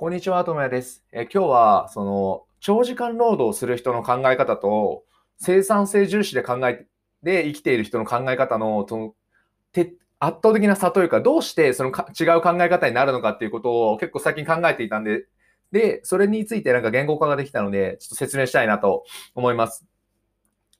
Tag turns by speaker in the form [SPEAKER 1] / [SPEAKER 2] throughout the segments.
[SPEAKER 1] こんにちは、ともやです。え今日は、その、長時間労働する人の考え方と、生産性重視で考えで生きている人の考え方の、その、て圧倒的な差というか、どうしてそのか違う考え方になるのかっていうことを結構最近考えていたんで、で、それについてなんか言語化ができたので、ちょっと説明したいなと思います。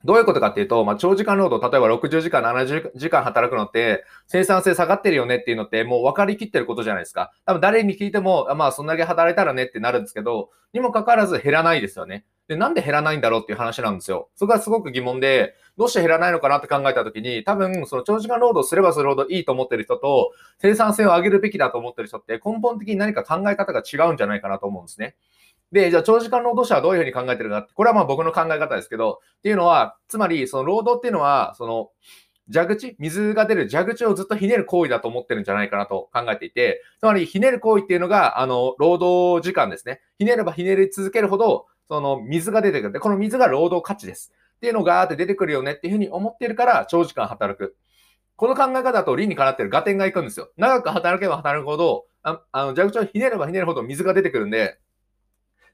[SPEAKER 1] どういうことかっていうと、まあ、長時間労働、例えば60時間、70時間働くのって、生産性下がってるよねっていうのって、もう分かりきってることじゃないですか。多分誰に聞いても、まあ、そんだけ働いたらねってなるんですけど、にもかかわらず減らないですよね。で、なんで減らないんだろうっていう話なんですよ。そこがすごく疑問で、どうして減らないのかなって考えたときに、多分、その長時間労働すればするほどいいと思ってる人と、生産性を上げるべきだと思ってる人って、根本的に何か考え方が違うんじゃないかなと思うんですね。で、じゃあ長時間労働者はどういうふうに考えてるかって、これはまあ僕の考え方ですけど、っていうのは、つまり、その労働っていうのは、その、蛇口、水が出る蛇口をずっとひねる行為だと思ってるんじゃないかなと考えていて、つまりひねる行為っていうのが、あの、労働時間ですね。ひねればひねり続けるほど、その水が出てくる。で、この水が労働価値です。っていうのがあって出てくるよねっていうふうに思ってるから、長時間働く。この考え方と理にかなってる合点がいくんですよ。長く働けば働くほど、ああの蛇口をひねればひねるほど水が出てくるんで、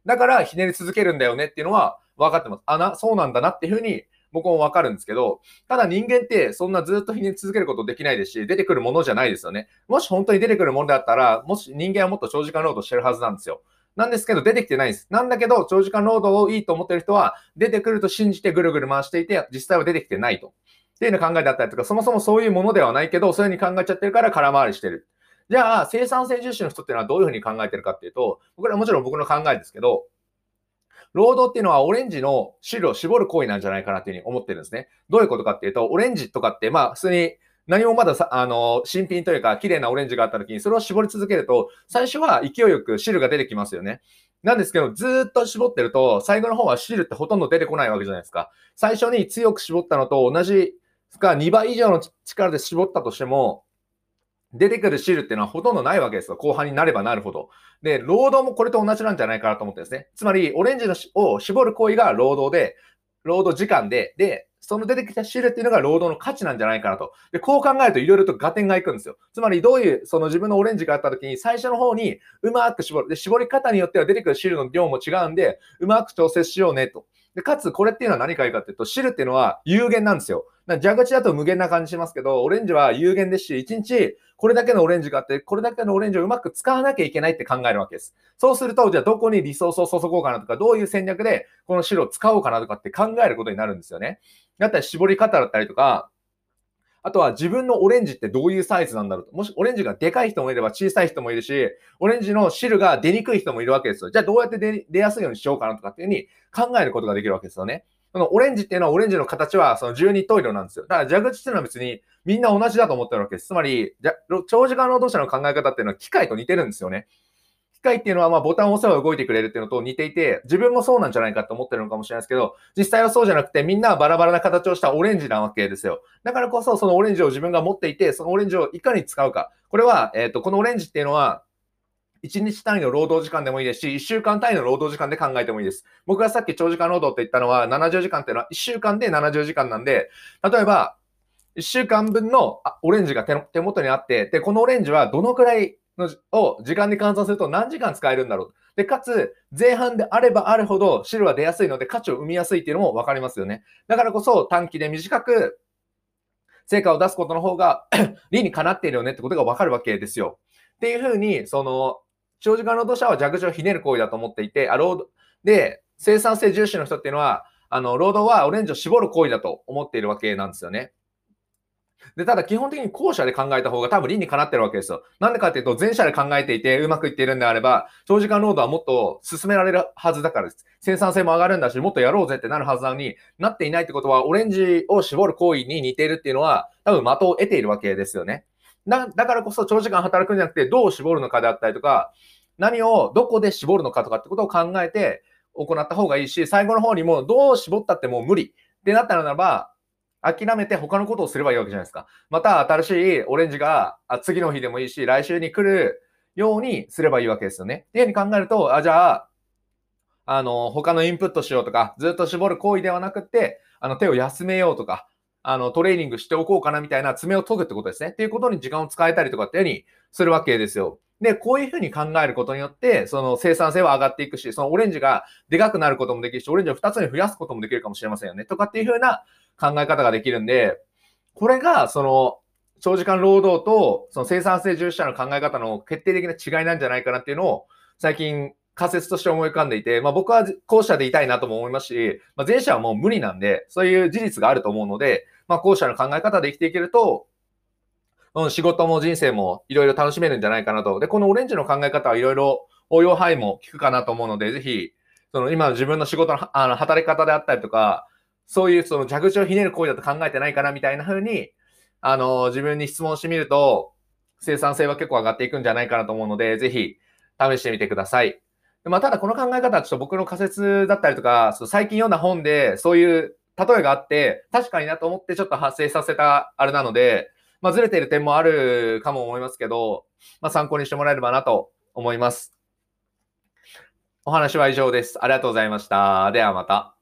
[SPEAKER 1] だからひねり続けるんだよねっていうのは分かってます。あな、そうなんだなっていうふうに僕も分かるんですけど、ただ人間ってそんなずっとひねり続けることできないですし、出てくるものじゃないですよね。もし本当に出てくるものだったら、もし人間はもっと長時間労働してるはずなんですよ。なんですけど、出てきてないです。なんだけど、長時間労働をいいと思ってる人は、出てくると信じてぐるぐる回していて、実際は出てきてないと。っていうような考えだったりとか、そもそもそういうものではないけど、そういうふうに考えちゃってるから空回りしてる。じゃあ、生産性重視の人っていうのはどういうふうに考えてるかっていうと、これはもちろん僕の考えですけど、労働っていうのはオレンジの汁を絞る行為なんじゃないかなっていうふうに思ってるんですね。どういうことかっていうと、オレンジとかって、まあ、普通に何もまださ、あの、新品というか、綺麗なオレンジがあった時に、それを絞り続けると、最初は勢いよく汁が出てきますよね。なんですけど、ずっと絞ってると、最後の方は汁ってほとんど出てこないわけじゃないですか。最初に強く絞ったのと同じか2倍以上の力で絞ったとしても、出てくる汁っていうのはほとんどないわけですよ。後半になればなるほど。で、労働もこれと同じなんじゃないかなと思ってですね。つまり、オレンジのを絞る行為が労働で、労働時間で、で、その出てきた汁っていうのが労働の価値なんじゃないかなと。で、こう考えるといろいろと合点がいくんですよ。つまり、どういう、その自分のオレンジがあった時に、最初の方にうまく絞る。で、絞り方によっては出てくる汁の量も違うんで、うまく調節しようねと。で、かつ、これっていうのは何かいいかっていうと、汁っていうのは有限なんですよ。蛇口だと無限な感じしますけど、オレンジは有限ですし、1日これだけのオレンジがあって、これだけのオレンジをうまく使わなきゃいけないって考えるわけです。そうすると、じゃあどこにリソースを注ごうかなとか、どういう戦略でこの汁を使おうかなとかって考えることになるんですよね。だったら絞り方だったりとか、あとは自分のオレンジってどういうサイズなんだろうと。もしオレンジがでかい人もいれば小さい人もいるし、オレンジの汁が出にくい人もいるわけですよ。じゃあどうやって出出やすいようにしようかなとかっていうふうに考えることができるわけですよね。このオレンジっていうのはオレンジの形はその12等色なんですよ。だから蛇口っていうのは別にみんな同じだと思ってるわけです。つまり、長時間労働者の考え方っていうのは機械と似てるんですよね。機械っていうのはまあボタンを押せば動いてくれるっていうのと似ていて、自分もそうなんじゃないかと思ってるのかもしれないですけど、実際はそうじゃなくてみんなはバラバラな形をしたオレンジなわけですよ。だからこそそのオレンジを自分が持っていて、そのオレンジをいかに使うか。これは、えっ、と、このオレンジっていうのは、1日単位の労働時間でもいいですし、1週間単位の労働時間で考えてもいいです。僕がさっき長時間労働って言ったのは、70時間っていうのは1週間で70時間なんで、例えば、1週間分のオレンジが手元にあって、で、このオレンジはどのくらいのを時間に換算すると何時間使えるんだろう。で、かつ、前半であればあるほど汁は出やすいので価値を生みやすいっていうのも分かりますよね。だからこそ短期で短く成果を出すことの方が 理にかなっているよねってことが分かるわけですよ。っていうふうに、その、長時間労働者は蛇口をひねる行為だと思っていて、あ労働で、生産性重視の人っていうのは、あの、労働はオレンジを絞る行為だと思っているわけなんですよね。で、ただ基本的に後者で考えた方が多分理にかなってるわけですよ。なんでかっていうと、前者で考えていてうまくいっているんであれば、長時間労働はもっと進められるはずだからです。生産性も上がるんだし、もっとやろうぜってなるはずなのになっていないってことは、オレンジを絞る行為に似ているっていうのは、多分的を得ているわけですよね。だだからこそ長時間働くんじゃなくて、どう絞るのかであったりとか、何をどこで絞るのかとかってことを考えて行った方がいいし、最後の方にもどう絞ったってもう無理ってなったならば、諦めて他のことをすればいいわけじゃないですか。また新しいオレンジが次の日でもいいし、来週に来るようにすればいいわけですよね。っていうふうに考えると、あ、じゃあ、あの、他のインプットしようとか、ずっと絞る行為ではなくて、あの、手を休めようとか、あの、トレーニングしておこうかなみたいな爪を研ぐってことですね。っていうことに時間を使えたりとかっていうふうにするわけですよ。で、こういうふうに考えることによって、その生産性は上がっていくし、そのオレンジがでかくなることもできるし、オレンジを2つに増やすこともできるかもしれませんよね。とかっていうふうな考え方ができるんで、これが、その、長時間労働と、その生産性重視者の考え方の決定的な違いなんじゃないかなっていうのを、最近仮説として思い浮かんでいて、まあ僕は後者でいたいなとも思いますし、まあ前者はもう無理なんで、そういう事実があると思うので、まあ後者の考え方で生きていけると、うん、仕事も人生もいろいろ楽しめるんじゃないかなと。で、このオレンジの考え方はいろいろ応用範囲も効くかなと思うので、ぜひ、その今の自分の仕事のあの働き方であったりとか、そういうその蛇口をひねる行為だと考えてないかなみたいな風に、あの、自分に質問してみると、生産性は結構上がっていくんじゃないかなと思うので、ぜひ試してみてください。まあ、ただこの考え方はちょっと僕の仮説だったりとか、最近読んだ本でそういう例えがあって、確かになと思ってちょっと発生させたあれなので、まあ、ずれている点もあるかも思いますけど、まあ、参考にしてもらえればなと思います。お話は以上です。ありがとうございました。ではまた。